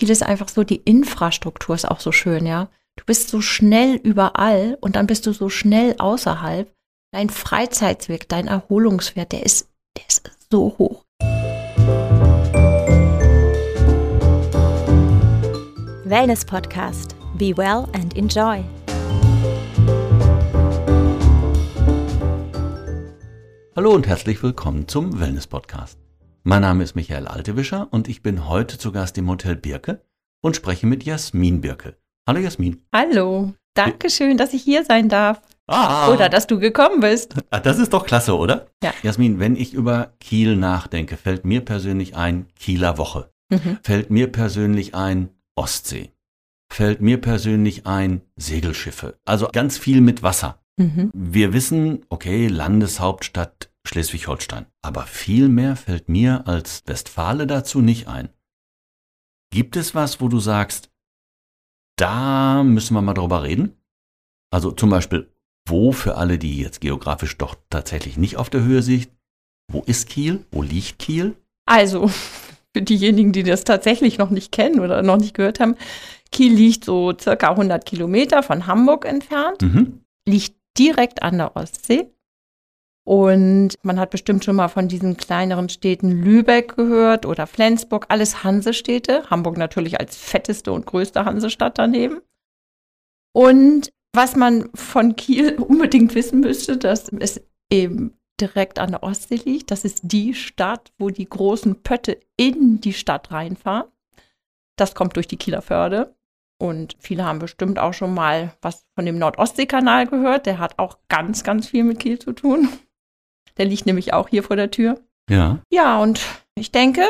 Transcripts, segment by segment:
Kiel ist einfach so, die Infrastruktur ist auch so schön, ja. Du bist so schnell überall und dann bist du so schnell außerhalb. Dein Freizeitsweg, dein Erholungswert, der ist, der ist so hoch. Wellness Podcast. Be well and enjoy. Hallo und herzlich willkommen zum Wellness Podcast. Mein Name ist Michael Altewischer und ich bin heute zu Gast im Hotel Birke und spreche mit Jasmin Birke. Hallo Jasmin. Hallo. Dankeschön, dass ich hier sein darf. Ah, Oder dass du gekommen bist. Ah, das ist doch klasse, oder? Ja. Jasmin, wenn ich über Kiel nachdenke, fällt mir persönlich ein Kieler Woche. Mhm. Fällt mir persönlich ein Ostsee. Fällt mir persönlich ein Segelschiffe. Also ganz viel mit Wasser. Mhm. Wir wissen, okay, Landeshauptstadt Schleswig-Holstein. Aber viel mehr fällt mir als Westfale dazu nicht ein. Gibt es was, wo du sagst, da müssen wir mal drüber reden? Also zum Beispiel, wo für alle, die jetzt geografisch doch tatsächlich nicht auf der Höhe sind, wo ist Kiel? Wo liegt Kiel? Also, für diejenigen, die das tatsächlich noch nicht kennen oder noch nicht gehört haben, Kiel liegt so circa 100 Kilometer von Hamburg entfernt, Mhm. liegt direkt an der Ostsee. Und man hat bestimmt schon mal von diesen kleineren Städten Lübeck gehört oder Flensburg, alles Hansestädte. Hamburg natürlich als fetteste und größte Hansestadt daneben. Und was man von Kiel unbedingt wissen müsste, dass es eben direkt an der Ostsee liegt. Das ist die Stadt, wo die großen Pötte in die Stadt reinfahren. Das kommt durch die Kieler Förde. Und viele haben bestimmt auch schon mal was von dem Nordostseekanal gehört. Der hat auch ganz, ganz viel mit Kiel zu tun. Der liegt nämlich auch hier vor der Tür. Ja. Ja, und ich denke,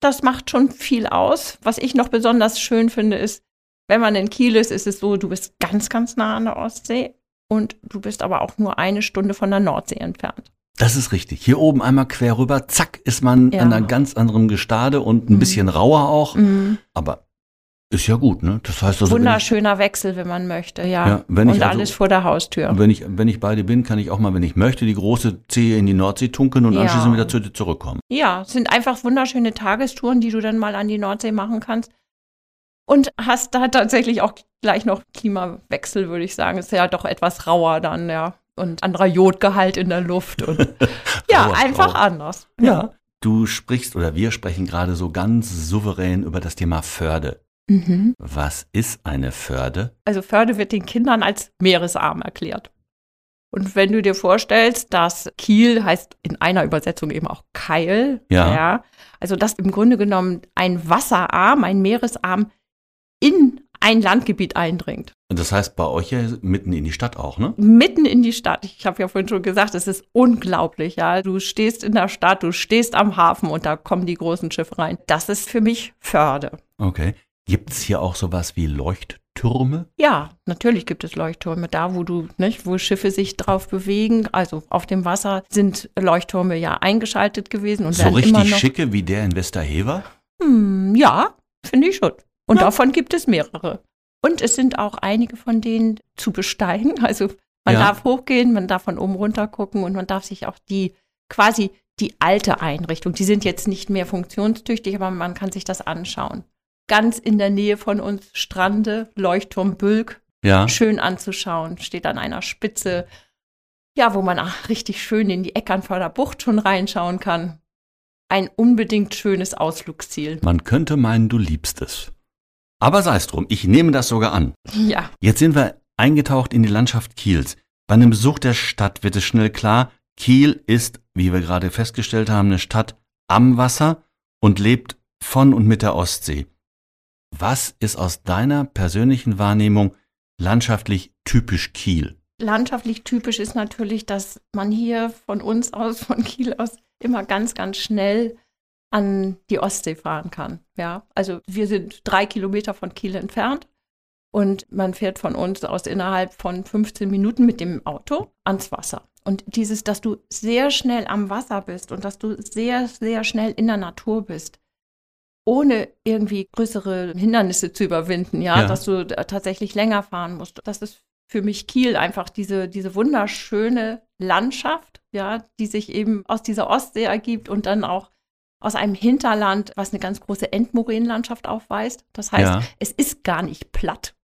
das macht schon viel aus. Was ich noch besonders schön finde, ist, wenn man in Kiel ist, ist es so, du bist ganz, ganz nah an der Ostsee und du bist aber auch nur eine Stunde von der Nordsee entfernt. Das ist richtig. Hier oben einmal quer rüber, zack, ist man Ja. an einer ganz anderen Gestade und ein Mhm. bisschen rauer auch. Mhm. Aber ist ja gut, ne? Das heißt also, wenn ich, Wunderschöner Wechsel, wenn man möchte, ja. Ja, wenn ich und also- alles vor der Haustür. wenn ich, wenn ich bei dir bin, kann ich auch mal, wenn ich möchte, die große Zehe in die Nordsee tunken und Ja. anschließend wieder zu dir zurückkommen. Ja, es sind einfach wunderschöne Tagestouren, die du dann mal an die Nordsee machen kannst. Und hast da tatsächlich auch gleich noch Klimawechsel, würde ich sagen. Ist ja doch etwas rauer dann, ja. Und anderer Jodgehalt in der Luft. Und ja, einfach rauer. anders. Ja. Du sprichst oder wir sprechen gerade so ganz souverän über das Thema Förde. Mhm. Was ist eine Förde? Also Förde wird den Kindern als meeresarm erklärt. Und wenn du dir vorstellst, dass Kiel heißt in einer Übersetzung eben auch Keil, Ja. also dass im Grunde genommen ein Wasserarm, ein Meeresarm in ein Landgebiet eindringt. Und das heißt bei euch ja mitten in die Stadt auch, ne? Mitten in die Stadt. Ich habe ja vorhin schon gesagt, es ist unglaublich, ja. Du stehst in der Stadt, du stehst am Hafen und da kommen die großen Schiffe rein. Das ist für mich Förde. Okay. Gibt es hier auch sowas wie Leuchttürme? Ja, natürlich gibt es Leuchttürme. Da, wo du, nicht, wo Schiffe sich drauf bewegen, also auf dem Wasser, sind Leuchttürme ja eingeschaltet gewesen und So werden immer richtig noch. schicke wie der in Westerhever? Hm, ja, finde ich schon. Und Ja. davon gibt es mehrere. Und es sind auch einige von denen zu besteigen. Also man Ja. darf hochgehen, man darf von oben runter gucken und man darf sich auch die quasi die alte Einrichtung, die sind jetzt nicht mehr funktionstüchtig, aber man kann sich das anschauen. Ganz in der Nähe von uns Strande, Leuchtturm Bülk, Ja. schön anzuschauen, steht an einer Spitze, ja, wo man ach, richtig schön in die Eckernförder Bucht schon reinschauen kann. Ein unbedingt schönes Ausflugsziel. Man könnte meinen, du liebst es. Aber sei es drum, ich nehme das sogar an. Ja, Jetzt sind wir eingetaucht in die Landschaft Kiels. Bei einem Besuch der Stadt wird es schnell klar, Kiel ist, wie wir gerade festgestellt haben, eine Stadt am Wasser und lebt von und mit der Ostsee. Was ist aus deiner persönlichen Wahrnehmung landschaftlich typisch Kiel? landschaftlich typisch ist natürlich, dass man hier von uns aus, von Kiel aus, immer ganz, ganz schnell an die Ostsee fahren kann. Ja, also wir sind drei Kilometer von Kiel entfernt und man fährt von uns aus innerhalb von 15 Minuten mit dem Auto ans Wasser. Und dieses, dass du sehr schnell am Wasser bist und dass du sehr, sehr schnell in der Natur bist, ohne irgendwie größere Hindernisse zu überwinden, ja, Ja. dass du da tatsächlich länger fahren musst. Das ist für mich Kiel einfach diese, diese wunderschöne Landschaft, ja, die sich eben aus dieser Ostsee ergibt und dann auch aus einem Hinterland, was eine ganz große Endmoränenlandschaft aufweist. Das heißt, Ja. es ist gar nicht platt,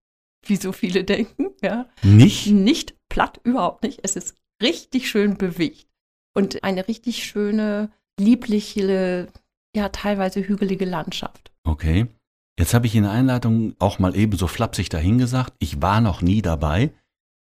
wie so viele denken. Ja. Nicht? Nicht platt, überhaupt nicht. Es ist richtig schön bewegt. Und eine richtig schöne, liebliche, ja, teilweise hügelige Landschaft. Okay. Jetzt habe ich in der Einleitung auch mal eben so flapsig dahingesagt, ich war noch nie dabei.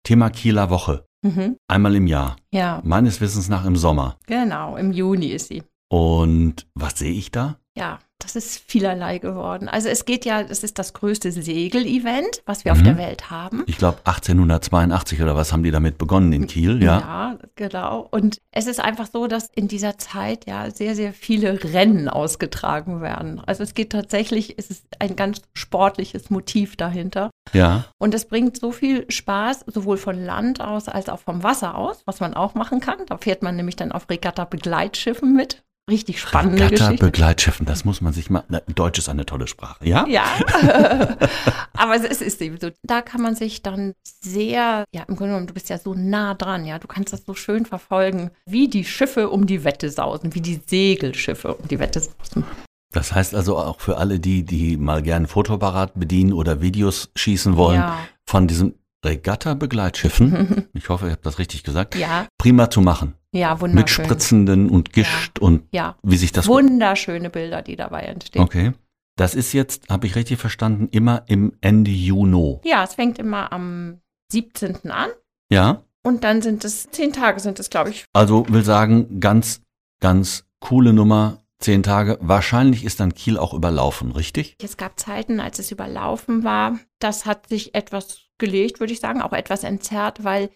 Thema Kieler Woche. Mhm. Einmal im Jahr. Ja, Meines Wissens nach im Sommer. genau. Im Juni ist sie. Und was sehe ich da? Ja, das ist vielerlei geworden. Also es geht ja, es ist das größte Segel-Event, was wir auf Mhm. der Welt haben. Ich glaube 1882 oder was haben die damit begonnen in Kiel, ja? Ja, genau. Und es ist einfach so, dass in dieser Zeit ja sehr, sehr viele Rennen ausgetragen werden. Also es geht tatsächlich, es ist ein ganz sportliches Motiv dahinter. Ja. Und es bringt so viel Spaß, sowohl von Land aus als auch vom Wasser aus, was man auch machen kann. Da fährt man nämlich dann auf Regatta-Begleitschiffen mit. Richtig spannende Regatta Geschichte. Begleitschiffen, das muss man sich mal. Deutsch ist eine tolle Sprache, ja? Ja, aber es ist eben so. Da kann man sich dann sehr, ja, im Grunde genommen, du bist ja so nah dran, ja, du kannst das so schön verfolgen, wie die Schiffe um die Wette sausen, wie die Segelschiffe um die Wette sausen. Das heißt also auch für alle die, die mal gern Fotoapparat bedienen oder Videos schießen wollen, Ja. von diesen Regatta-Begleitschiffen, ich hoffe, ich habe das richtig gesagt, Ja, prima zu machen. Ja, Mit wunderschön. spritzenden und Gischt und Ja, wie sich das. wunderschöne Bilder, die dabei entstehen. Okay. Das ist jetzt, habe ich richtig verstanden, immer im Ende Juni. Ja, es fängt immer am 17. an Ja? und dann sind es, zehn Tage sind es, glaube ich. Also will sagen, ganz, ganz coole Nummer. Zehn Tage. Wahrscheinlich ist dann Kiel auch überlaufen, richtig? Es gab Zeiten, als es überlaufen war. Das hat sich etwas gelegt, würde ich sagen, auch etwas entzerrt, weil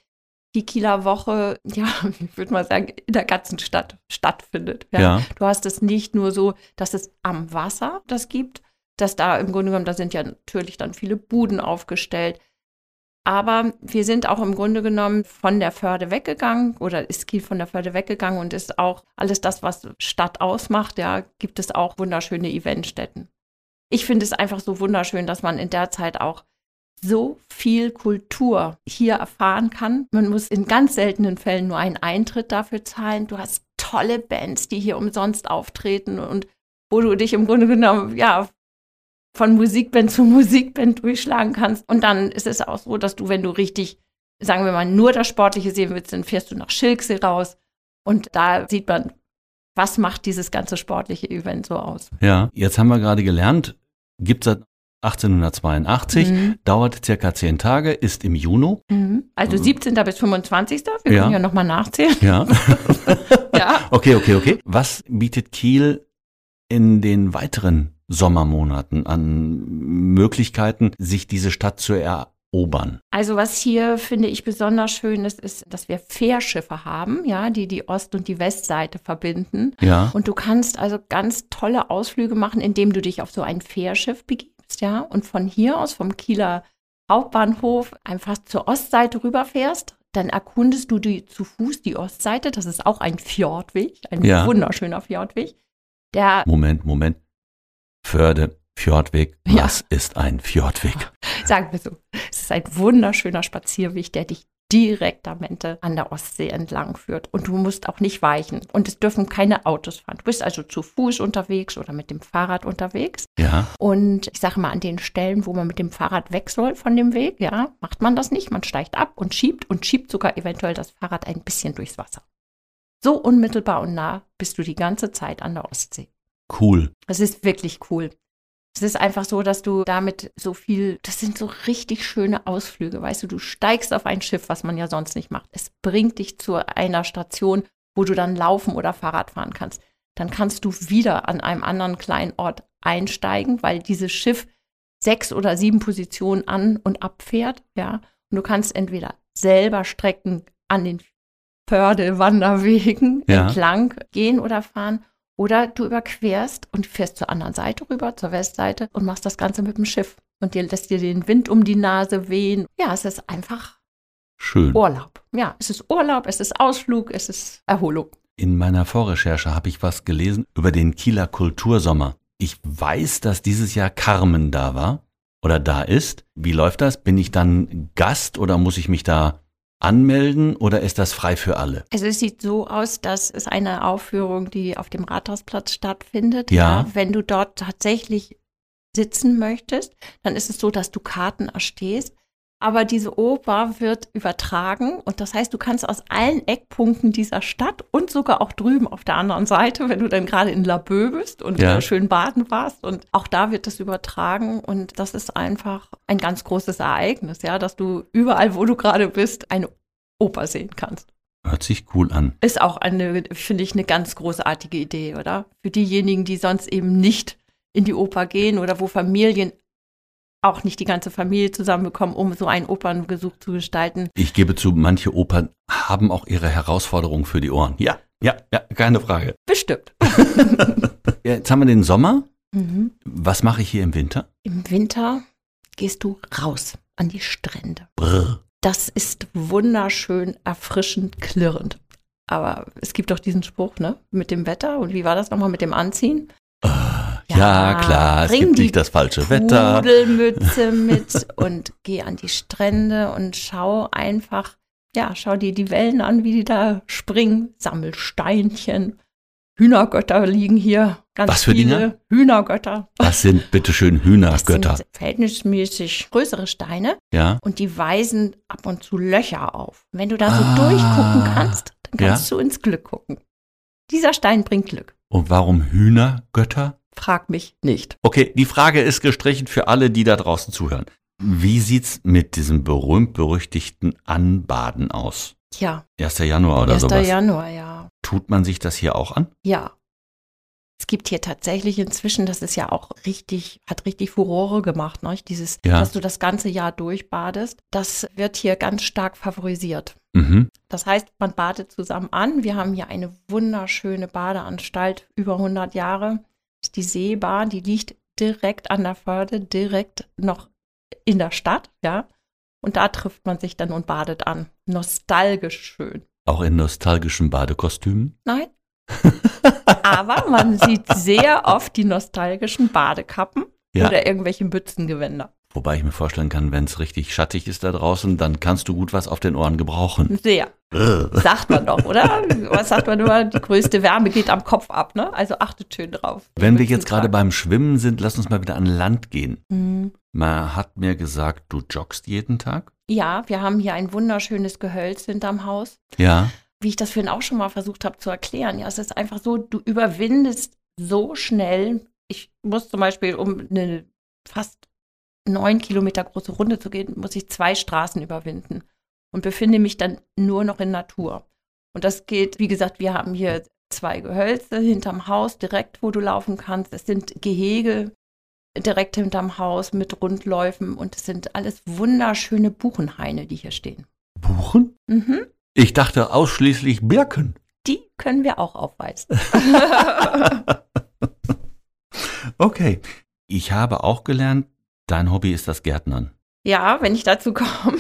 die Kieler Woche, ja, ich würde mal sagen, in der ganzen Stadt stattfindet. Ja. Ja. Du hast es nicht nur so, dass es am Wasser das gibt, dass da im Grunde genommen, da sind ja natürlich dann viele Buden aufgestellt. Aber wir sind auch im Grunde genommen von der Förde weggegangen oder ist Kiel von der Förde weggegangen und ist auch alles das, was Stadt ausmacht, ja, gibt es auch wunderschöne Eventstätten. Ich finde es einfach so wunderschön, dass man in der Zeit auch so viel Kultur hier erfahren kann. Man muss in ganz seltenen Fällen nur einen Eintritt dafür zahlen. Du hast tolle Bands, die hier umsonst auftreten und wo du dich im Grunde genommen, ja, von Musikband zu Musikband durchschlagen kannst. Und dann ist es auch so, dass du, wenn du richtig, sagen wir mal, nur das Sportliche sehen willst, dann fährst du nach Schilksee raus. Und da sieht man, was macht dieses ganze sportliche Event so aus. Ja. Jetzt haben wir gerade gelernt, gibt seit 1882, Mhm. dauert circa zehn Tage, ist im Juni. Mhm. Also 17. bis 25. Wir Ja. können ja nochmal nachzählen. Ja. Ja. okay, okay, okay. Was bietet Kiel in den weiteren Sommermonaten an Möglichkeiten, sich diese Stadt zu erobern? Also was hier finde ich besonders schön ist, ist, dass wir Fährschiffe haben, ja, die die Ost- und die Westseite verbinden. Ja. Und du kannst also ganz tolle Ausflüge machen, indem du dich auf so ein Fährschiff begibst, ja, und von hier aus, vom Kieler Hauptbahnhof, einfach zur Ostseite rüberfährst. Dann erkundest du die, zu Fuß die Ostseite. Das ist auch ein Fjordweg, ein Ja. wunderschöner Fjordweg. Der, Moment, Moment. Förde, Fjordweg. Ja. Was ist ein Fjordweg? sagen wir so, es ist ein wunderschöner Spazierweg, der dich direkt am Ende an der Ostsee entlang führt. Und du musst auch nicht weichen. Und es dürfen keine Autos fahren. Du bist also zu Fuß unterwegs oder mit dem Fahrrad unterwegs. Ja. Und ich sage mal, an den Stellen, wo man mit dem Fahrrad weg soll von dem Weg, ja, macht man das nicht. Man steigt ab und schiebt und schiebt sogar eventuell das Fahrrad ein bisschen durchs Wasser. So unmittelbar und nah bist du die ganze Zeit an der Ostsee. Cool. Es ist wirklich cool. Es ist einfach so, dass du damit so viel, das sind so richtig schöne Ausflüge, weißt du, du steigst auf ein Schiff, was man ja sonst nicht macht. Es bringt dich zu einer Station, wo du dann laufen oder Fahrrad fahren kannst. Dann kannst du wieder an einem anderen kleinen Ort einsteigen, weil dieses Schiff sechs oder sieben Positionen an und abfährt, ja. Und du kannst entweder selber Strecken an den Pförde-Wanderwegen Ja. entlang gehen oder fahren oder du überquerst und fährst zur anderen Seite rüber, zur Westseite und machst das Ganze mit dem Schiff. Und dir lässt dir den Wind um die Nase wehen. Ja, es ist einfach Schön. Urlaub. Ja, es ist Urlaub, es ist Ausflug, es ist Erholung. In meiner Vorrecherche habe ich was gelesen über den Kieler Kultursommer. Ich weiß, dass dieses Jahr Carmen da war oder da ist. Wie läuft das? Bin ich dann Gast oder muss ich mich da anmelden oder ist das frei für alle? Also es sieht so aus, dass es eine Aufführung, die auf dem Rathausplatz stattfindet. Ja. Wenn du dort tatsächlich sitzen möchtest, dann ist es so, dass du Karten erstehst. Aber diese Oper wird übertragen und das heißt, du kannst aus allen Eckpunkten dieser Stadt und sogar auch drüben auf der anderen Seite, wenn du dann gerade in Laboe bist und Ja. schön baden warst und auch da wird das übertragen und das ist einfach ein ganz großes Ereignis, ja, dass du überall, wo du gerade bist, eine Oper sehen kannst. Hört sich cool an. Ist auch eine, finde ich, eine ganz großartige Idee, oder? Für diejenigen, die sonst eben nicht in die Oper gehen oder wo Familien auch nicht die ganze Familie zusammenbekommen, um so einen Opernbesuch zu gestalten. Ich gebe zu, manche Opern haben auch ihre Herausforderungen für die Ohren. Ja, ja, ja, keine Frage. Bestimmt. Jetzt haben wir den Sommer. Mhm. Was mache ich hier im Winter? Im Winter gehst du raus an die Strände. Brr. Das ist wunderschön, erfrischend, klirrend. Aber es gibt doch diesen Spruch, ne? Mit dem Wetter. Und wie war das nochmal mit dem Anziehen? Ja, klar, es bring gibt die nicht das falsche Wetter. Pudelmütze mit und geh an die Strände und schau einfach, ja, schau dir die Wellen an, wie die da springen, sammel Steinchen. Hühnergötter liegen hier. Ganz Was für viele Dinger? Hühnergötter. Das sind bitteschön Das Hühnergötter. sind verhältnismäßig größere Steine Ja, und die weisen ab und zu Löcher auf. Wenn du da so Ah. durchgucken kannst, dann Ja. kannst du ins Glück gucken. Dieser Stein bringt Glück. und warum Hühnergötter? Frag mich nicht. Okay, die Frage ist gestrichen für alle, die da draußen zuhören. Wie sieht's mit diesem berühmt-berüchtigten Anbaden aus? Tja, 1. Januar oder 1. sowas. Januar, ja. Tut man sich das hier auch an? Ja. Es gibt hier tatsächlich inzwischen, das ist ja auch richtig, hat richtig Furore gemacht, ne? Dieses, Ja. dass du das ganze Jahr durchbadest. Das wird hier ganz stark favorisiert. Mhm. Das heißt, man badet zusammen an. Wir haben hier eine wunderschöne Badeanstalt, über 100 Jahre. Ist die Seebar, die liegt direkt an der Förde, direkt noch in der Stadt, ja. Und da trifft man sich dann und badet an. Nostalgisch schön. Auch in nostalgischen Badekostümen? Nein. Aber man sieht sehr oft die nostalgischen Badekappen Ja. oder irgendwelche Mützengewänder. Wobei ich mir vorstellen kann, wenn es richtig schattig ist da draußen, dann kannst du gut was auf den Ohren gebrauchen. Sehr. Sagt man doch, oder? Was sagt man immer? Die größte Wärme geht am Kopf ab, ne? Also achtet schön drauf. Wenn wir jetzt gerade beim Schwimmen sind, lass uns mal wieder an Land gehen. Mhm. Man hat mir gesagt, du joggst jeden Tag. Ja, wir haben hier ein wunderschönes Gehölz hinterm Haus. Ja. Wie ich das vorhin auch schon mal versucht habe zu erklären. Ja, es ist einfach so, du überwindest so schnell. Ich muss zum Beispiel, um eine fast neun Kilometer große Runde zu gehen, muss ich zwei Straßen überwinden und befinde mich dann nur noch in Natur. Und das geht, wie gesagt, wir haben hier zwei Gehölze hinterm Haus, direkt wo du laufen kannst. Es sind Gehege direkt hinterm Haus mit Rundläufen und es sind alles wunderschöne Buchenhaine, die hier stehen. Buchen? Mhm. Ich dachte ausschließlich Birken. Die können wir auch aufweisen. Okay. Ich habe auch gelernt, dein Hobby ist das Gärtnern. ja, wenn ich dazu komme.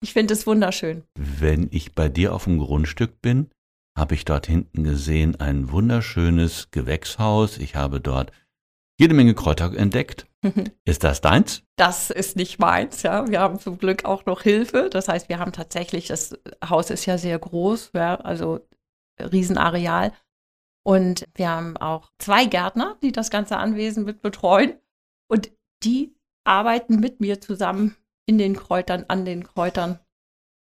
Ich finde es wunderschön. Wenn ich bei dir auf dem Grundstück bin, habe ich dort hinten gesehen ein wunderschönes Gewächshaus. Ich habe dort jede Menge Kräuter entdeckt. Ist das deins? Das ist nicht meins, ja. Wir haben zum Glück auch noch Hilfe. Das heißt, wir haben tatsächlich, das Haus ist ja sehr groß, ja, also Riesenareal. Und wir haben auch zwei Gärtner, die das ganze Anwesen mit betreuen. Und die arbeiten mit mir zusammen in den Kräutern, an den Kräutern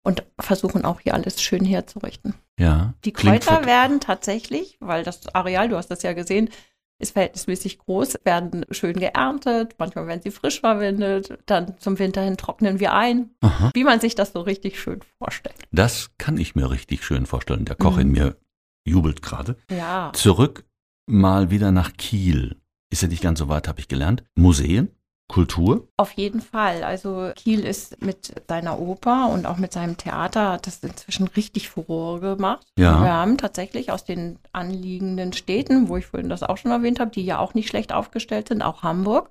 und versuchen auch hier alles schön herzurichten. Ja. Die Kräuter werden tatsächlich, weil das Areal, du hast das ja gesehen, ist verhältnismäßig groß, werden schön geerntet, manchmal werden sie frisch verwendet, dann zum Winter hin trocknen wir ein, Aha. wie man sich das so richtig schön vorstellt. Das kann ich mir richtig schön vorstellen. Der Koch Mhm. in mir jubelt gerade. Ja, Zurück mal wieder nach Kiel. Ist ja nicht ganz so weit, habe ich gelernt. Museen, Kultur. auf jeden Fall. Also Kiel ist mit seiner Oper und auch mit seinem Theater hat das inzwischen richtig Furore gemacht. Ja. Wir haben tatsächlich aus den anliegenden Städten, wo ich vorhin das auch schon erwähnt habe, die ja auch nicht schlecht aufgestellt sind, auch Hamburg,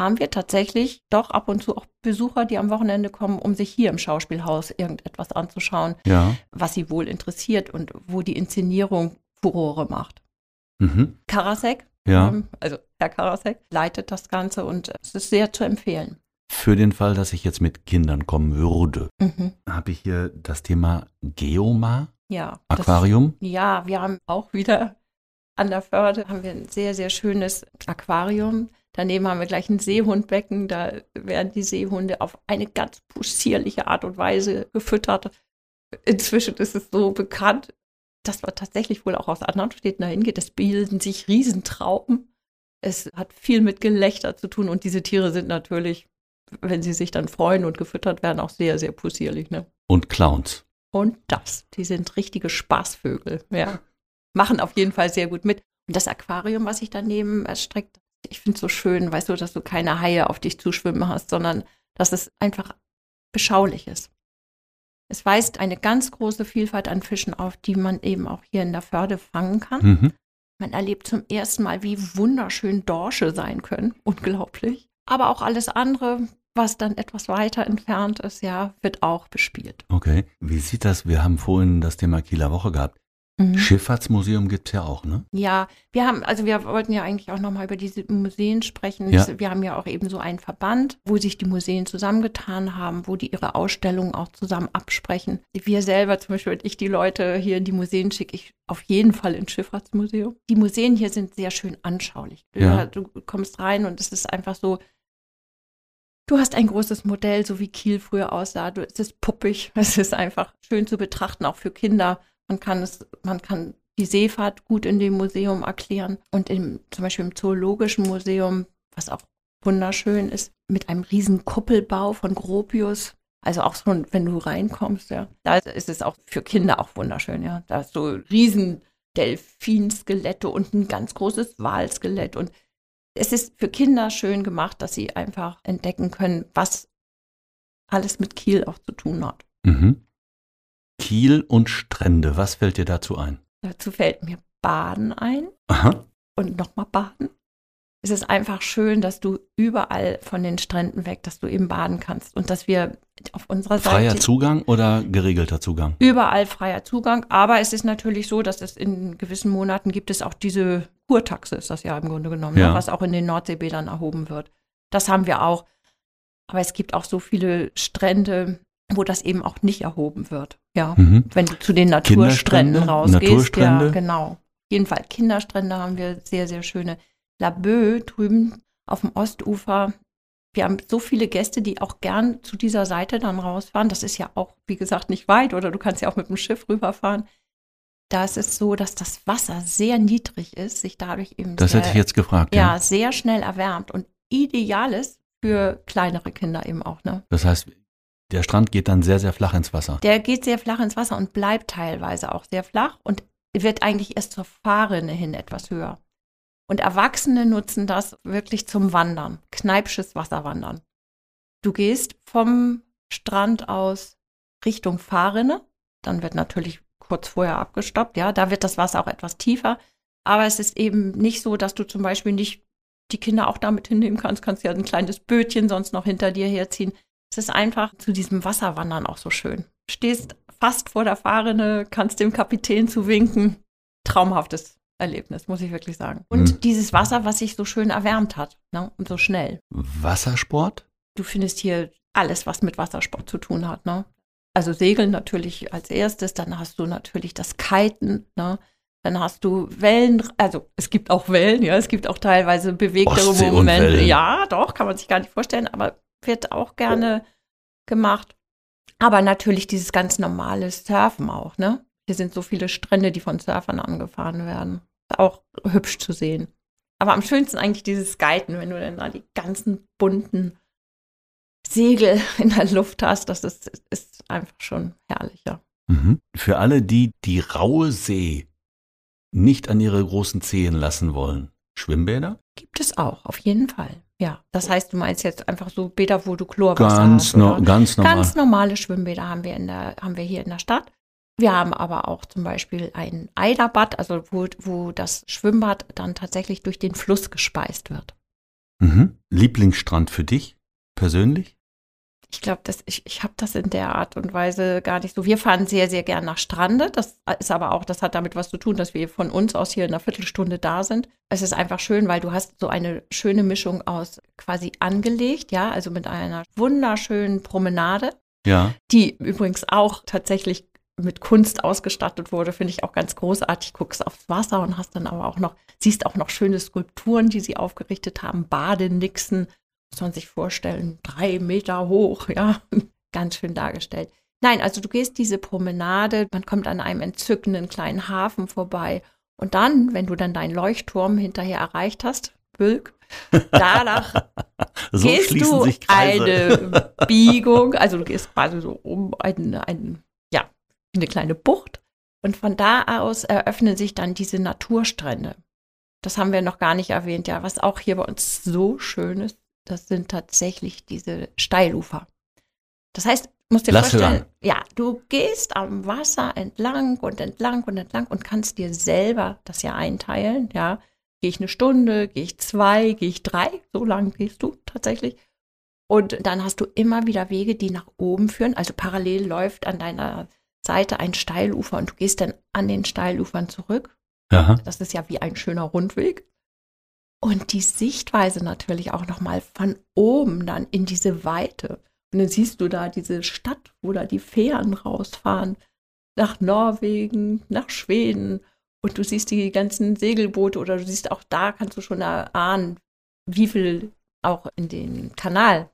haben wir tatsächlich doch ab und zu auch Besucher, die am Wochenende kommen, um sich hier im Schauspielhaus irgendetwas anzuschauen, Ja. was sie wohl interessiert und wo die Inszenierung Furore macht. Mhm. Karasek, Ja. also Herr Karasek, leitet das Ganze und es ist sehr zu empfehlen. Für den Fall, dass ich jetzt mit Kindern kommen würde, Mhm. habe ich hier das Thema Geomar Ja. das- Aquarium. Ja, wir haben auch wieder an der Förde haben wir ein sehr, sehr schönes Aquarium. Daneben haben wir gleich ein Seehundbecken. Da werden die Seehunde auf eine ganz possierliche Art und Weise gefüttert. Inzwischen ist es so bekannt, dass man tatsächlich wohl auch aus anderen Städten dahin geht. Es bilden sich Riesentrauben. Es hat viel mit Gelächter zu tun und diese Tiere sind natürlich, wenn sie sich dann freuen und gefüttert werden, auch sehr, sehr possierlich. Ne? Und Clowns. Und das. Die sind richtige Spaßvögel. Ja. Machen auf jeden Fall sehr gut mit. Und das Aquarium, was sich daneben erstreckt, ich finde es so schön, weißt du, dass du keine Haie auf dich zuschwimmen hast, sondern dass es einfach beschaulich ist. Es weist eine ganz große Vielfalt an Fischen auf, die man eben auch hier in der Förde fangen kann. Mhm. Man erlebt zum ersten Mal, wie wunderschön Dorsche sein können. Unglaublich. Aber auch alles andere, was dann etwas weiter entfernt ist, ja, wird auch bespielt. Okay. Wie sieht das? Wir haben vorhin das Thema Kieler Woche gehabt. Mhm. Schifffahrtsmuseum gibt es ja auch, ne? Ja, wir haben, also wir wollten ja eigentlich auch nochmal über diese Museen sprechen. Ja. Wir haben ja auch eben so einen Verband, wo sich die Museen zusammengetan haben, wo die ihre Ausstellungen auch zusammen absprechen. Wir selber, zum Beispiel, ich die Leute hier in die Museen schicke, ich auf jeden Fall ins Schifffahrtsmuseum. Die Museen hier sind sehr schön anschaulich. Ja. Du kommst rein und es ist einfach so, du hast ein großes Modell, so wie Kiel früher aussah. Du, es ist puppig, es ist einfach schön zu betrachten, auch für Kinder. Man kann es, man kann die Seefahrt gut in dem Museum erklären. Und im, zum Beispiel im Zoologischen Museum, was auch wunderschön ist, mit einem riesen Kuppelbau von Gropius. Also auch schon, wenn du reinkommst, ja. Da ist es auch für Kinder auch wunderschön, ja. Da ist so riesen Delfinskelette und ein ganz großes Walskelett. Und es ist für Kinder schön gemacht, dass sie einfach entdecken können, was alles mit Kiel auch zu tun hat. Mhm. Kiel und Strände, was fällt dir dazu ein? Dazu fällt mir Baden ein Aha. und nochmal Baden. Es ist einfach schön, dass du überall von den Stränden weg, dass du eben baden kannst und dass wir auf unserer Freier Seite Zugang oder geregelter Zugang? überall freier Zugang. Aber es ist natürlich so, dass es in gewissen Monaten gibt es auch diese Kurtaxe, ist das ja im Grunde genommen, Ja. ne, was auch in den Nordseebädern erhoben wird. Das haben wir auch. Aber es gibt auch so viele Strände, wo das eben auch nicht erhoben wird. Ja. Mhm. Wenn du zu den Naturstränden rausgehst. Naturstrände? Ja, genau. Auf jeden Fall Kinderstrände haben wir sehr, sehr schöne. La Bœuf drüben auf dem Ostufer. Wir haben so viele Gäste, die auch gern zu dieser Seite dann rausfahren. Das ist ja auch, wie gesagt, nicht weit oder du kannst ja auch mit dem Schiff rüberfahren. Da ist es so, dass das Wasser sehr niedrig ist, sich dadurch eben Das sehr, hätte ich jetzt gefragt. ja, sehr schnell erwärmt und ideal ist für kleinere Kinder eben auch. Ne? Das heißt, der Strand geht dann sehr, sehr flach ins Wasser. Der geht sehr flach ins Wasser und bleibt teilweise auch sehr flach und wird eigentlich erst zur Fahrrinne hin etwas höher. Und Erwachsene nutzen das wirklich zum Wandern, kneipsches Wasserwandern. Du gehst vom Strand aus Richtung Fahrrinne, dann wird natürlich kurz vorher abgestoppt, ja, da wird das Wasser auch etwas tiefer, aber es ist eben nicht so, dass du zum Beispiel nicht die Kinder auch damit hinnehmen kannst, kannst ja ein kleines Bötchen sonst noch hinter dir herziehen. Es ist einfach zu diesem Wasserwandern auch so schön. Stehst fast vor der Fahrrinne, kannst dem Kapitän zuwinken. Traumhaftes Erlebnis, muss ich wirklich sagen. Und Hm. dieses Wasser, was sich so schön erwärmt hat ne? und so schnell. Wassersport? Du findest hier alles, was mit Wassersport zu tun hat. Ne? Also Segeln natürlich als erstes, dann hast du natürlich das Kiten, ne? dann hast du Wellen, also es gibt auch Wellen, ja, es gibt auch teilweise bewegtere Momente. Ja, doch, kann man sich gar nicht vorstellen, aber wird auch gerne gemacht. Aber natürlich dieses ganz normale Surfen auch, ne? Hier sind so viele Strände, die von Surfern angefahren werden. Auch hübsch zu sehen. Aber am schönsten eigentlich dieses Skiten, wenn du dann da die ganzen bunten Segel in der Luft hast. Das ist, ist einfach schon herrlich, ja. Mhm. Für alle, die die raue See nicht an ihre großen Zehen lassen wollen, Schwimmbäder? Gibt es auch, auf jeden Fall. Ja, das heißt, du meinst jetzt einfach so Bäder, wo du Chlorwasser Ganz, hast. no, ganz normal. Ganz normale Schwimmbäder haben wir, in der, haben wir hier in der Stadt. Wir haben aber auch zum Beispiel ein Eiderbad, also wo, wo das Schwimmbad dann tatsächlich durch den Fluss gespeist wird. Mhm. Lieblingsstrand für dich persönlich? Ich glaube, ich, ich habe das in der Art und Weise gar nicht so. Wir fahren sehr, sehr gern nach Strande. Das ist aber auch, das hat damit was zu tun, dass wir von uns aus hier in einer Viertelstunde da sind. Es ist einfach schön, weil du hast so eine schöne Mischung aus quasi angelegt, ja, also mit einer wunderschönen Promenade. Ja. Die übrigens auch tatsächlich mit Kunst ausgestattet wurde, finde ich auch ganz großartig. Guckst aufs Wasser und hast dann aber auch noch, siehst auch noch schöne Skulpturen, die sie aufgerichtet haben. Badenixen, muss man sich vorstellen, drei Meter hoch, ja, ganz schön dargestellt. Nein, also du gehst diese Promenade, man kommt an einem entzückenden kleinen Hafen vorbei und dann, wenn du dann deinen Leuchtturm hinterher erreicht hast, Bülk, danach so gehst du eine Biegung, also du gehst quasi so um ein, ein eine kleine Bucht. Und von da aus eröffnen sich dann diese Naturstrände. Das haben wir noch gar nicht erwähnt. Ja, was auch hier bei uns so schön ist, das sind tatsächlich diese Steilufer. Das heißt, musst dir Lass vorstellen, ja, du gehst am Wasser entlang und entlang und entlang und kannst dir selber das ja einteilen. Ja, gehe ich eine Stunde, gehe ich zwei, gehe ich drei, so lang gehst du tatsächlich. Und dann hast du immer wieder Wege, die nach oben führen. Also parallel läuft an deiner Seite ein Steilufer und du gehst dann an den Steilufern zurück. Aha. Das ist ja wie ein schöner Rundweg. Und die Sichtweise natürlich auch nochmal von oben dann in diese Weite. Und dann siehst du da diese Stadt, wo da die Fähren rausfahren, nach Norwegen, nach Schweden. Und du siehst die ganzen Segelboote oder du siehst auch da, kannst du schon erahnen, wie viel auch in den Kanal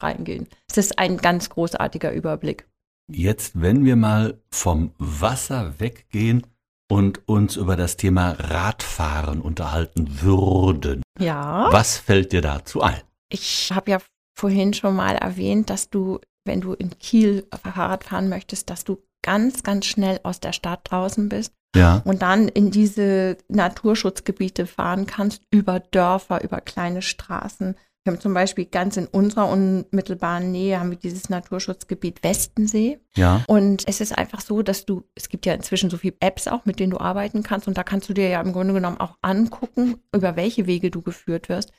reingehen. Es ist ein ganz großartiger Überblick. Jetzt, wenn wir mal vom Wasser weggehen und uns über das Thema Radfahren unterhalten würden. Ja. Was fällt dir dazu ein? Ich habe ja vorhin schon mal erwähnt, dass du, wenn du in Kiel Fahrrad fahren möchtest, dass du ganz, ganz schnell aus der Stadt draußen bist Ja. und dann in diese Naturschutzgebiete fahren kannst, über Dörfer, über kleine Straßen. Wir haben zum Beispiel ganz in unserer unmittelbaren Nähe haben wir dieses Naturschutzgebiet Westensee. Ja. Und es ist einfach so, dass du, es gibt ja inzwischen so viele Apps auch, mit denen du arbeiten kannst. Und da kannst du dir ja im Grunde genommen auch angucken, über welche Wege du geführt wirst.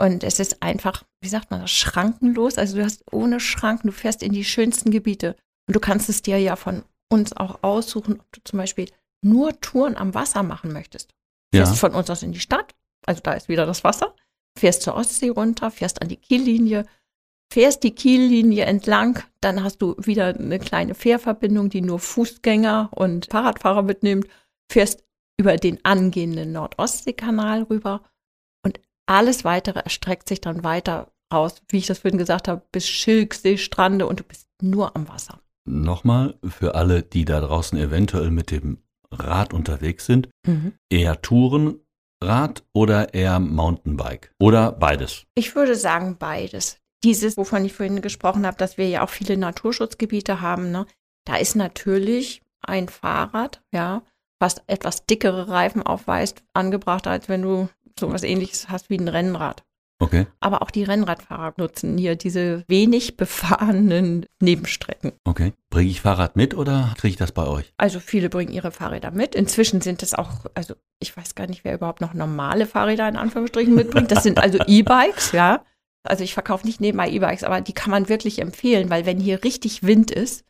Und es ist einfach, wie sagt man das, schrankenlos. Also du hast ohne Schranken, du fährst in die schönsten Gebiete. Und du kannst es dir ja von uns auch aussuchen, ob du zum Beispiel nur Touren am Wasser machen möchtest. Ja. Fährst von uns aus in die Stadt, also da ist wieder das Wasser, fährst zur Ostsee runter, fährst an die Kiellinie, fährst die Kiellinie entlang, dann hast du wieder eine kleine Fährverbindung, die nur Fußgänger und Fahrradfahrer mitnimmt, fährst über den angehenden Nord-Ostsee-Kanal rüber und alles weitere erstreckt sich dann weiter raus, wie ich das vorhin gesagt habe, bis Schilksee, Strande und du bist nur am Wasser. Nochmal für alle, die da draußen eventuell mit dem Rad unterwegs sind, eher Tourenrad oder eher Mountainbike oder beides. Ich würde sagen beides. Dieses, wovon ich vorhin gesprochen habe, dass wir ja auch viele Naturschutzgebiete haben, ne? da ist natürlich ein Fahrrad, ja, was etwas dickere Reifen aufweist, angebracht, als wenn du sowas ähnliches hast wie ein Rennrad. Okay. Aber auch die Rennradfahrer nutzen hier diese wenig befahrenen Nebenstrecken. Okay. Bringe ich Fahrrad mit oder kriege ich das bei euch? Also viele bringen ihre Fahrräder mit. Inzwischen sind es auch, also ich weiß gar nicht, wer überhaupt noch normale Fahrräder in Anführungsstrichen mitbringt. Das sind also E-Bikes, ja. Also ich verkaufe nicht nebenbei E-Bikes, aber die kann man wirklich empfehlen, weil wenn hier richtig Wind ist,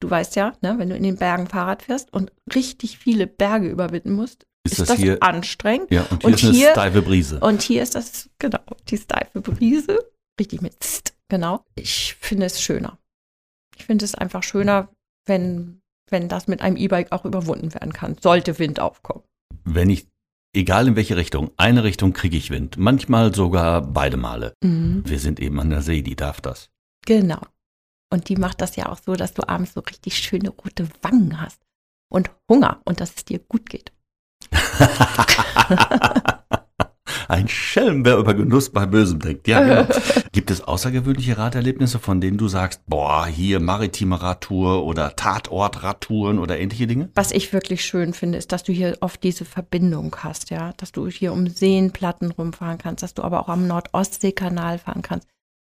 du weißt ja, ne, wenn du in den Bergen Fahrrad fährst und richtig viele Berge überwinden musst, Ist ist, das hier- anstrengend. Ja, und hier Und ist eine hier- steife Brise. Und hier ist das, genau, die steife Brise, richtig mit St, genau. Ich finde es schöner. Ich finde es einfach schöner, wenn, wenn das mit einem E-Bike auch überwunden werden kann, sollte Wind aufkommen. Wenn ich, egal in welche Richtung, eine Richtung kriege ich Wind. Manchmal sogar beide Male. Wir sind eben an der See, die darf das. Genau. Und die macht das ja auch so, dass du abends so richtig schöne rote Wangen hast und Hunger und dass es dir gut geht. Ein Schelm, wer über Genuss bei Bösem denkt. Ja, genau. Gibt es außergewöhnliche Raderlebnisse, von denen du sagst, boah, hier maritime Radtour oder Tatortradtouren oder ähnliche Dinge? Was ich wirklich schön finde, ist, dass du hier oft diese Verbindung hast, ja, dass du hier um Seenplatten rumfahren kannst, dass du aber auch am Nord-Ostsee-Kanal fahren kannst,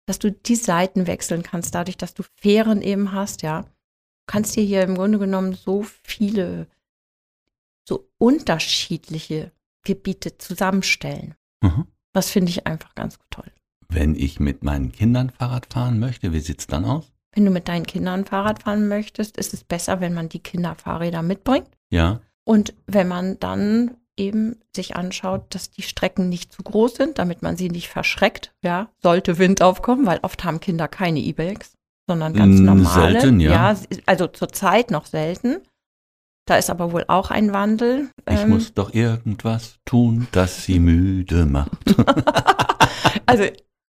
dass du die Seiten wechseln kannst, dadurch, dass du Fähren eben hast, ja. Du kannst dir hier im Grunde genommen so viele, unterschiedliche Gebiete zusammenstellen. Mhm. Das finde ich einfach ganz toll. Wenn ich mit meinen Kindern Fahrrad fahren möchte, wie sieht's dann aus? Wenn du mit deinen Kindern Fahrrad fahren möchtest, ist es besser, wenn man die Kinderfahrräder mitbringt. Ja, Und wenn man dann eben sich anschaut, dass die Strecken nicht zu groß sind, damit man sie nicht verschreckt, ja, sollte Wind aufkommen, weil oft haben Kinder keine E-Bikes, sondern ganz Mm, normale. selten, ja. also zurzeit noch selten. Da ist aber wohl auch ein Wandel. ich Ähm, muss doch irgendwas tun, das sie müde macht. Also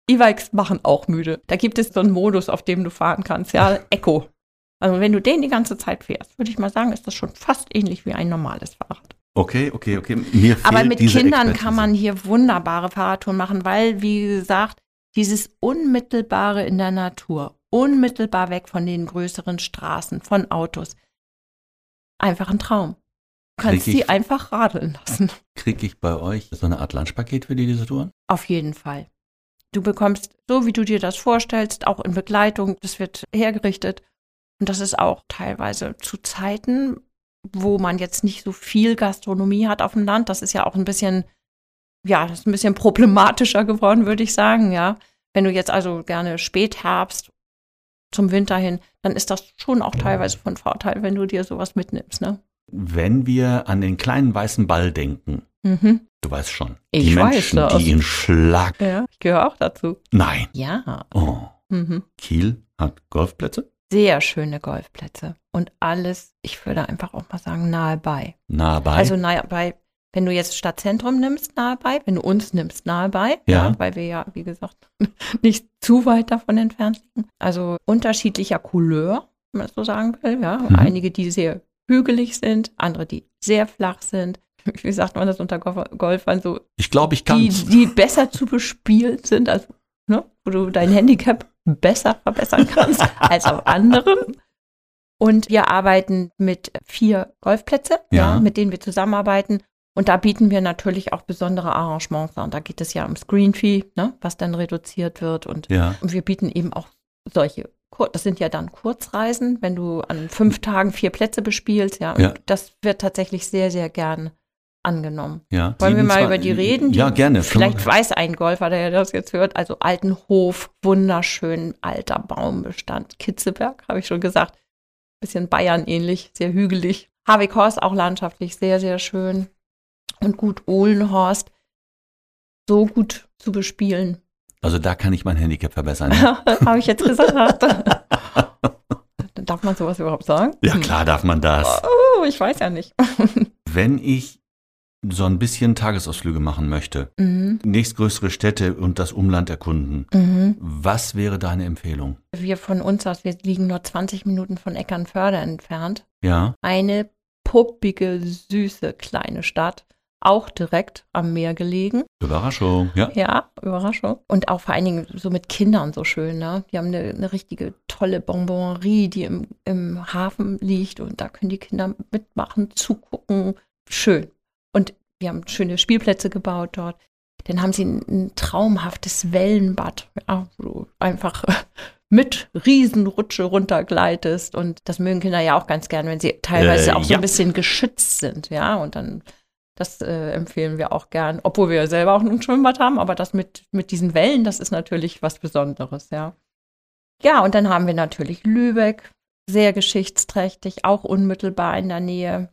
E-Bikes machen auch müde. Da gibt es so einen Modus, auf dem du fahren kannst, ja, Echo. Also wenn du den die ganze Zeit fährst, würde ich mal sagen, ist das schon fast ähnlich wie ein normales Fahrrad. Okay, okay, okay. Mir fehlt Aber mit Kindern Expertise. kann man hier wunderbare Fahrradtouren machen, weil, wie gesagt, dieses Unmittelbare in der Natur, unmittelbar weg von den größeren Straßen, von Autos, einfach ein Traum. Du kannst sie einfach radeln lassen. Kriege ich bei euch so eine Art Lunchpaket für die, diese Touren? Auf jeden Fall. Du bekommst, so wie du dir das vorstellst, auch in Begleitung, das wird hergerichtet. Und das ist auch teilweise zu Zeiten, wo man jetzt nicht so viel Gastronomie hat auf dem Land. Das ist ja auch ein bisschen, ja, das ist ein bisschen problematischer geworden, würde ich sagen, ja. Wenn du jetzt also gerne Spätherbst zum Winter hin, dann ist das schon auch teilweise von Vorteil, wenn du dir sowas mitnimmst, ne? Wenn wir an den kleinen weißen Ball denken, Mhm. du weißt schon, Ich die weiß Menschen, das. die in Schlag. Ja, ich gehöre auch dazu. Nein. Ja. Oh. Mhm. Kiel hat Golfplätze? sehr schöne Golfplätze und alles, ich würde einfach auch mal sagen, nahe bei. Nah bei. Also nahe bei, wenn du jetzt Stadtzentrum nimmst, nahe bei, wenn du uns nimmst, nahe bei, Ja. weil wir ja, wie gesagt, nicht zu weit davon entfernt liegen. Also unterschiedlicher Couleur, wenn man so sagen will, ja. Mhm. Einige, die sehr hügelig sind, andere, die sehr flach sind. Wie sagt man das unter Golf- Golfern so? ich glaube, ich Die, kann's. die besser zu bespielen sind, also ne, wo du dein Handicap besser verbessern kannst als auf anderen. Und wir arbeiten mit vier Golfplätze, Ja. ja. mit denen wir zusammenarbeiten. Und da bieten wir natürlich auch besondere Arrangements an. Da geht es ja um Screen Fee, ne, was dann reduziert wird. Und, Ja. und wir bieten eben auch solche, das sind ja dann Kurzreisen, wenn du an fünf Tagen vier Plätze bespielst. Ja, Ja. das wird tatsächlich sehr, sehr gern angenommen. Ja. Wollen wir mal 27 über die reden? Ja, Die- gerne. Vielleicht weiß ein Golfer, der das jetzt hört, also Altenhof, wunderschön, alter Baumbestand. Kitzeberg, habe ich schon gesagt. Bisschen Bayern ähnlich, sehr hügelig. Havikhorst auch landschaftlich sehr, sehr schön. Und gut, Ohlenhorst, so gut zu bespielen. Also da kann ich mein Handicap verbessern. habe ich jetzt gesagt. Darf man sowas überhaupt sagen? ja, klar darf man das. Oh, ich weiß ja nicht. Wenn ich so ein bisschen Tagesausflüge machen möchte, Mhm. nächstgrößere Städte und das Umland erkunden, Mhm. was wäre deine Empfehlung? Wir von uns aus, wir liegen nur 20 Minuten von Eckernförde entfernt. Ja, Eine puppige, süße kleine Stadt, auch direkt am Meer gelegen. Überraschung. Ja, Ja, Überraschung. Und auch vor allen Dingen so mit Kindern so schön, ne? Die haben eine, eine richtige tolle Bonbonnerie, die im, im Hafen liegt und da können die Kinder mitmachen, zugucken. Schön. Und wir haben schöne Spielplätze gebaut dort. Dann haben sie ein, ein traumhaftes Wellenbad, ja, wo du einfach mit Riesenrutsche runtergleitest. Und das mögen Kinder ja auch ganz gern, wenn sie teilweise Äh, auch so ja. ein bisschen geschützt sind, ja. Und dann, das äh, empfehlen wir auch gern, obwohl wir selber auch ein Schwimmbad haben, aber das mit, mit diesen Wellen, das ist natürlich was Besonderes, ja. Ja, und dann haben wir natürlich Lübeck, sehr geschichtsträchtig, auch unmittelbar in der Nähe.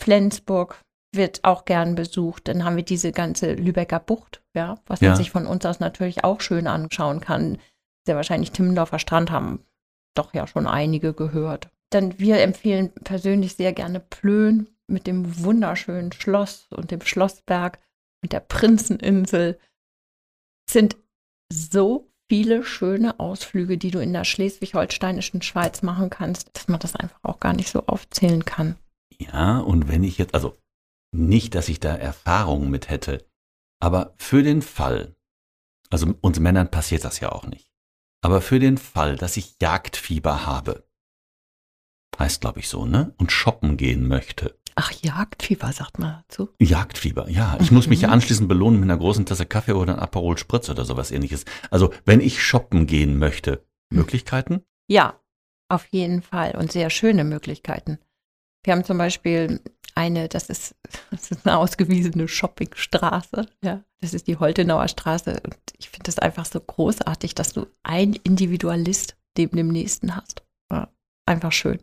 Flensburg wird auch gern besucht. Dann haben wir diese ganze Lübecker Bucht, ja, was Ja. man sich von uns aus natürlich auch schön anschauen kann. Sehr wahrscheinlich Timmendorfer Strand haben doch ja schon einige gehört. Dann wir empfehlen persönlich sehr gerne Plön mit dem wunderschönen Schloss und dem Schlossberg und der Prinzeninsel. Sind so viele schöne Ausflüge, die du in der schleswig-holsteinischen Schweiz machen kannst, dass man das einfach auch gar nicht so aufzählen kann. ja, und wenn ich jetzt, also nicht, dass ich da Erfahrungen mit hätte, aber für den Fall, also uns Männern passiert das ja auch nicht, aber für den Fall, dass ich Jagdfieber habe, heißt glaube ich so, ne? Und shoppen gehen möchte. Ach, Jagdfieber, sagt man dazu. Jagdfieber, ja. Ich muss mich ja Mhm. anschließend belohnen mit einer großen Tasse Kaffee oder einem Aperol Spritz oder sowas ähnliches. Also, wenn ich shoppen gehen möchte, Mhm. Möglichkeiten? Ja, auf jeden Fall. Und sehr schöne Möglichkeiten. Wir haben zum Beispiel eine, das ist, das ist eine ausgewiesene Shoppingstraße. Ja, das ist die Holtenauer Straße. Und ich finde es einfach so großartig, dass du einen Individualist neben dem nächsten hast. Ja, einfach schön.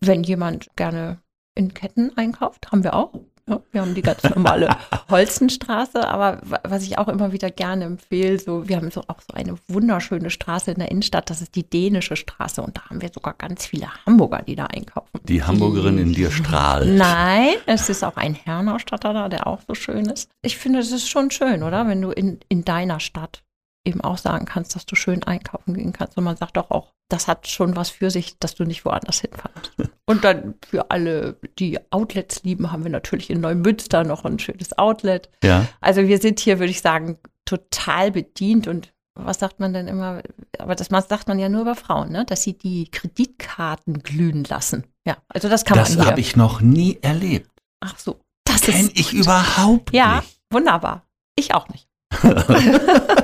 Wenn jemand gerne in Ketten einkauft, haben wir auch. Ja, wir haben die ganz normale Holzenstraße, aber was ich auch immer wieder gerne empfehle, so, wir haben so auch so eine wunderschöne Straße in der Innenstadt, das ist die dänische Straße und da haben wir sogar ganz viele Hamburger, die da einkaufen. Die Hamburgerin in dir strahlt. Nein, es ist auch ein Herrenausstatter da, der auch so schön ist. Ich finde, es ist schon schön, oder? Wenn du in, in deiner Stadt eben auch sagen kannst, dass du schön einkaufen gehen kannst. Und man sagt doch auch, das hat schon was für sich, dass du nicht woanders hinfährst. Und dann für alle, die Outlets lieben, haben wir natürlich in Neumünster noch ein schönes Outlet. Ja. Also wir sind hier, würde ich sagen, total bedient und was sagt man denn immer? Aber das sagt man ja nur über Frauen, ne? dass sie die Kreditkarten glühen lassen. Ja, also das kann das man Das habe ich noch nie erlebt. Ach so. Das kenne ich überhaupt ja, nicht. Ja, wunderbar. Ich auch nicht.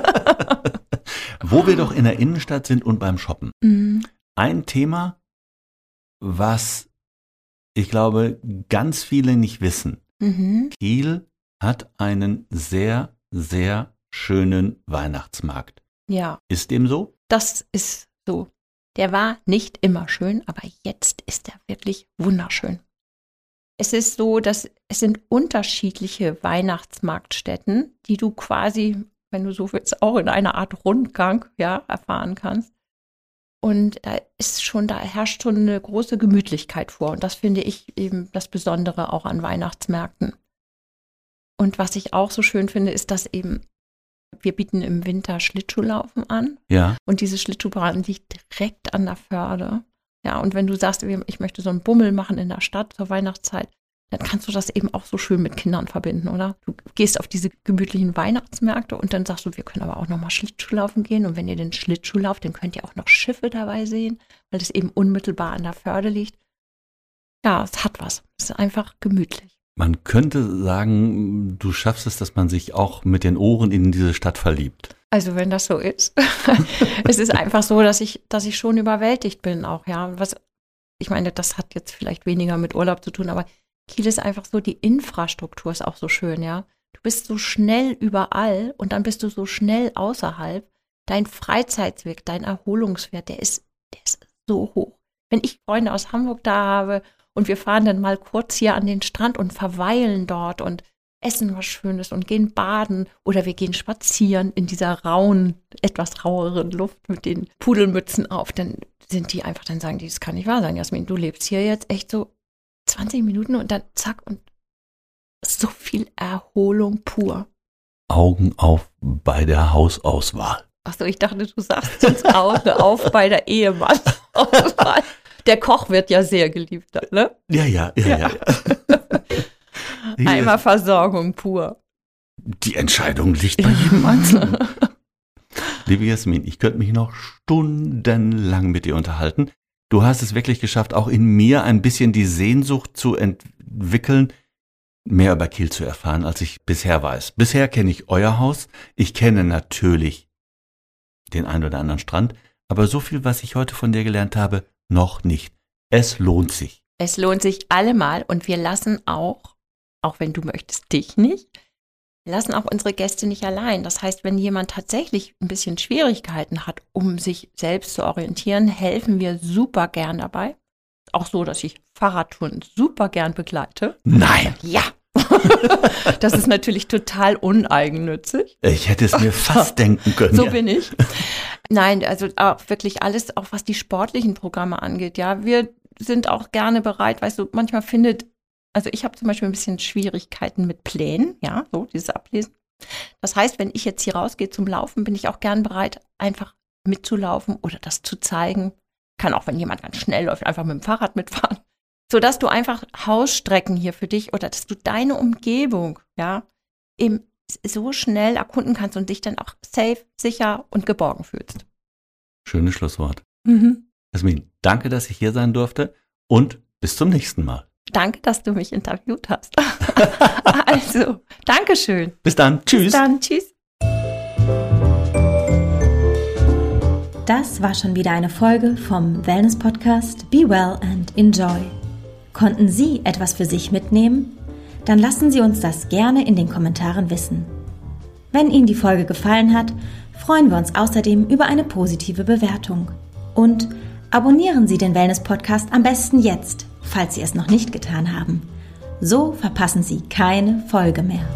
Wo wir doch in der Innenstadt sind und beim Shoppen. Mhm. Ein Thema, was ich glaube, ganz viele nicht wissen. Mhm. Kiel hat einen sehr, sehr schönen Weihnachtsmarkt. Ja. Ist dem so? Das ist so. Der war nicht immer schön, aber jetzt ist er wirklich wunderschön. Es ist so, dass es sind unterschiedliche Weihnachtsmarktstätten, die du quasi, wenn du so willst, auch in einer Art Rundgang ja, erfahren kannst. Und da ist schon, da herrscht schon eine große Gemütlichkeit vor. Und das finde ich eben das Besondere auch an Weihnachtsmärkten. Und was ich auch so schön finde, ist, dass eben wir bieten im Winter Schlittschuhlaufen an. Ja. Und diese Schlittschuhbahn liegt direkt an der Förde. Ja, und wenn du sagst, ich möchte so einen Bummel machen in der Stadt zur Weihnachtszeit, dann kannst du das eben auch so schön mit Kindern verbinden, oder? Du gehst auf diese gemütlichen Weihnachtsmärkte und dann sagst du, wir können aber auch nochmal Schlittschuhlaufen gehen. Und wenn ihr den Schlittschuh lauft, dann könnt ihr auch noch Schiffe dabei sehen, weil es eben unmittelbar an der Förde liegt. Ja, es hat was. Es ist einfach gemütlich. Man könnte sagen, du schaffst es, dass man sich auch mit den Ohren in diese Stadt verliebt. Also wenn das so ist. es ist einfach so, dass ich, dass ich schon überwältigt bin auch, ja. Was, ich meine, das hat jetzt vielleicht weniger mit Urlaub zu tun, aber Kiel ist einfach so, die Infrastruktur ist auch so schön, ja. Du bist so schnell überall und dann bist du so schnell außerhalb. Dein Freizeitsweg, dein Erholungswert, der ist, der ist so hoch. Wenn ich Freunde aus Hamburg da habe und wir fahren dann mal kurz hier an den Strand und verweilen dort und essen was Schönes und gehen baden oder wir gehen spazieren in dieser rauen, etwas raueren Luft mit den Pudelmützen auf, dann sind die einfach, dann sagen die, das kann nicht wahr sein, Jasmin, du lebst hier jetzt echt so 20 Minuten und dann zack und so viel Erholung pur. Augen auf bei der Hausauswahl. Achso, ich dachte, du sagst uns Augen auf bei der Ehemann-Auswahl. Der Koch wird ja sehr geliebt, ne? Ja, ja, ja, ja. ja. Einmal Versorgung pur. Die Entscheidung liegt bei jedem Einzelnen. Liebe Jasmin, ich könnte mich noch stundenlang mit dir unterhalten. Du hast es wirklich geschafft, auch in mir ein bisschen die Sehnsucht zu entwickeln, mehr über Kiel zu erfahren, als ich bisher weiß. Bisher kenne ich euer Haus. Ich kenne natürlich den ein oder anderen Strand. Aber so viel, was ich heute von dir gelernt habe, noch nicht. Es lohnt sich. Es lohnt sich allemal und wir lassen auch, auch wenn du möchtest, dich nicht, lassen auch unsere Gäste nicht allein. Das heißt, wenn jemand tatsächlich ein bisschen Schwierigkeiten hat, um sich selbst zu orientieren, helfen wir super gern dabei. Auch so, dass ich Fahrradtouren super gern begleite. Nein. Ja. das ist natürlich total uneigennützig. Ich hätte es mir fast denken können. So bin ich. Nein, also auch wirklich alles, auch was die sportlichen Programme angeht. Ja, wir sind auch gerne bereit. Weißt du, manchmal findet also ich habe zum Beispiel ein bisschen Schwierigkeiten mit Plänen, ja, so dieses Ablesen. Das heißt, wenn ich jetzt hier rausgehe zum Laufen, bin ich auch gern bereit, einfach mitzulaufen oder das zu zeigen. Kann auch, wenn jemand ganz schnell läuft, einfach mit dem Fahrrad mitfahren. Sodass du einfach Hausstrecken hier für dich oder dass du deine Umgebung, ja, eben so schnell erkunden kannst und dich dann auch safe, sicher und geborgen fühlst. Schönes Schlusswort. Mhm. Jasmin, danke, dass ich hier sein durfte und bis zum nächsten Mal. Danke, dass du mich interviewt hast. also, Dankeschön. Bis dann. Tschüss. Bis dann. Tschüss. Das war schon wieder eine Folge vom Wellness Podcast Be Well and Enjoy. Konnten Sie etwas für sich mitnehmen? Dann lassen Sie uns das gerne in den Kommentaren wissen. Wenn Ihnen die Folge gefallen hat, freuen wir uns außerdem über eine positive Bewertung. Und abonnieren Sie den Wellness Podcast am besten jetzt, falls Sie es noch nicht getan haben. So verpassen Sie keine Folge mehr.